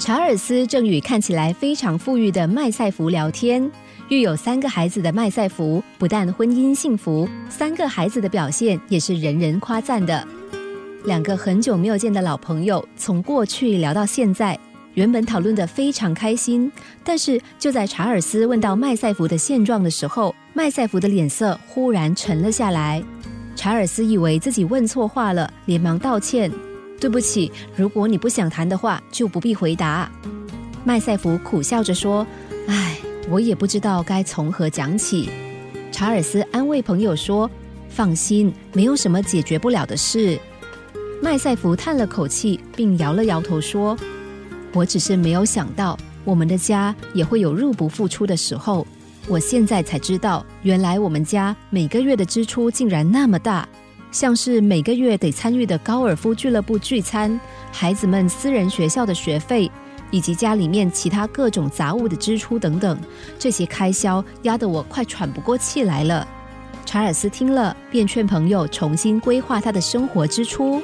查尔斯正与看起来非常富裕的麦赛福聊天。育有三个孩子的麦赛福，不但婚姻幸福，三个孩子的表现也是人人夸赞的。两个很久没有见的老朋友，从过去聊到现在，原本讨论的非常开心。但是就在查尔斯问到麦赛福的现状的时候，麦赛福的脸色忽然沉了下来。查尔斯以为自己问错话了，连忙道歉。对不起，如果你不想谈的话，就不必回答。麦赛福苦笑着说：“唉，我也不知道该从何讲起。”查尔斯安慰朋友说：“放心，没有什么解决不了的事。”麦赛福叹了口气，并摇了摇头说：“我只是没有想到，我们的家也会有入不敷出的时候。我现在才知道，原来我们家每个月的支出竟然那么大。”像是每个月得参与的高尔夫俱乐部聚餐、孩子们私人学校的学费，以及家里面其他各种杂物的支出等等，这些开销压得我快喘不过气来了。查尔斯听了，便劝朋友重新规划他的生活支出。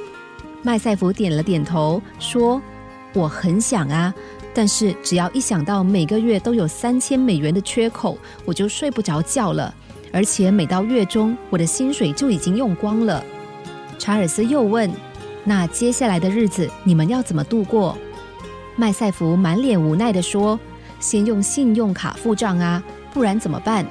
麦赛福点了点头，说：“我很想啊，但是只要一想到每个月都有三千美元的缺口，我就睡不着觉了。”而且每到月中，我的薪水就已经用光了。查尔斯又问：“那接下来的日子你们要怎么度过？”麦赛福满脸无奈的说：“先用信用卡付账啊，不然怎么办？”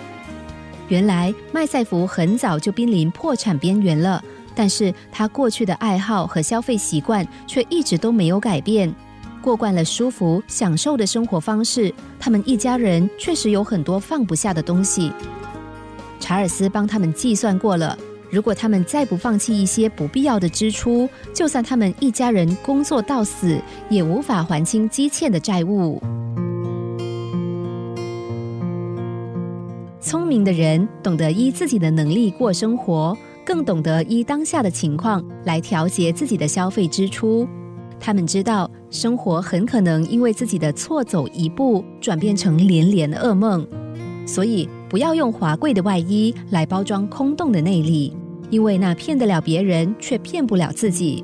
原来麦赛福很早就濒临破产边缘了，但是他过去的爱好和消费习惯却一直都没有改变。过惯了舒服享受的生活方式，他们一家人确实有很多放不下的东西。查尔斯帮他们计算过了，如果他们再不放弃一些不必要的支出，就算他们一家人工作到死，也无法还清积欠的债务。聪明的人懂得依自己的能力过生活，更懂得依当下的情况来调节自己的消费支出。他们知道，生活很可能因为自己的错走一步，转变成连连噩梦。所以，不要用华贵的外衣来包装空洞的内里，因为那骗得了别人，却骗不了自己。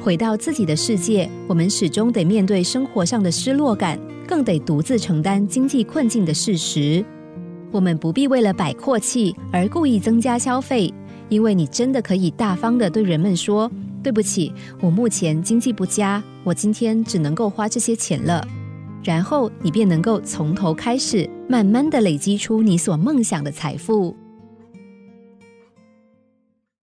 回到自己的世界，我们始终得面对生活上的失落感，更得独自承担经济困境的事实。我们不必为了摆阔气而故意增加消费，因为你真的可以大方的对人们说：“对不起，我目前经济不佳，我今天只能够花这些钱了。”然后你便能够从头开始，慢慢的累积出你所梦想的财富。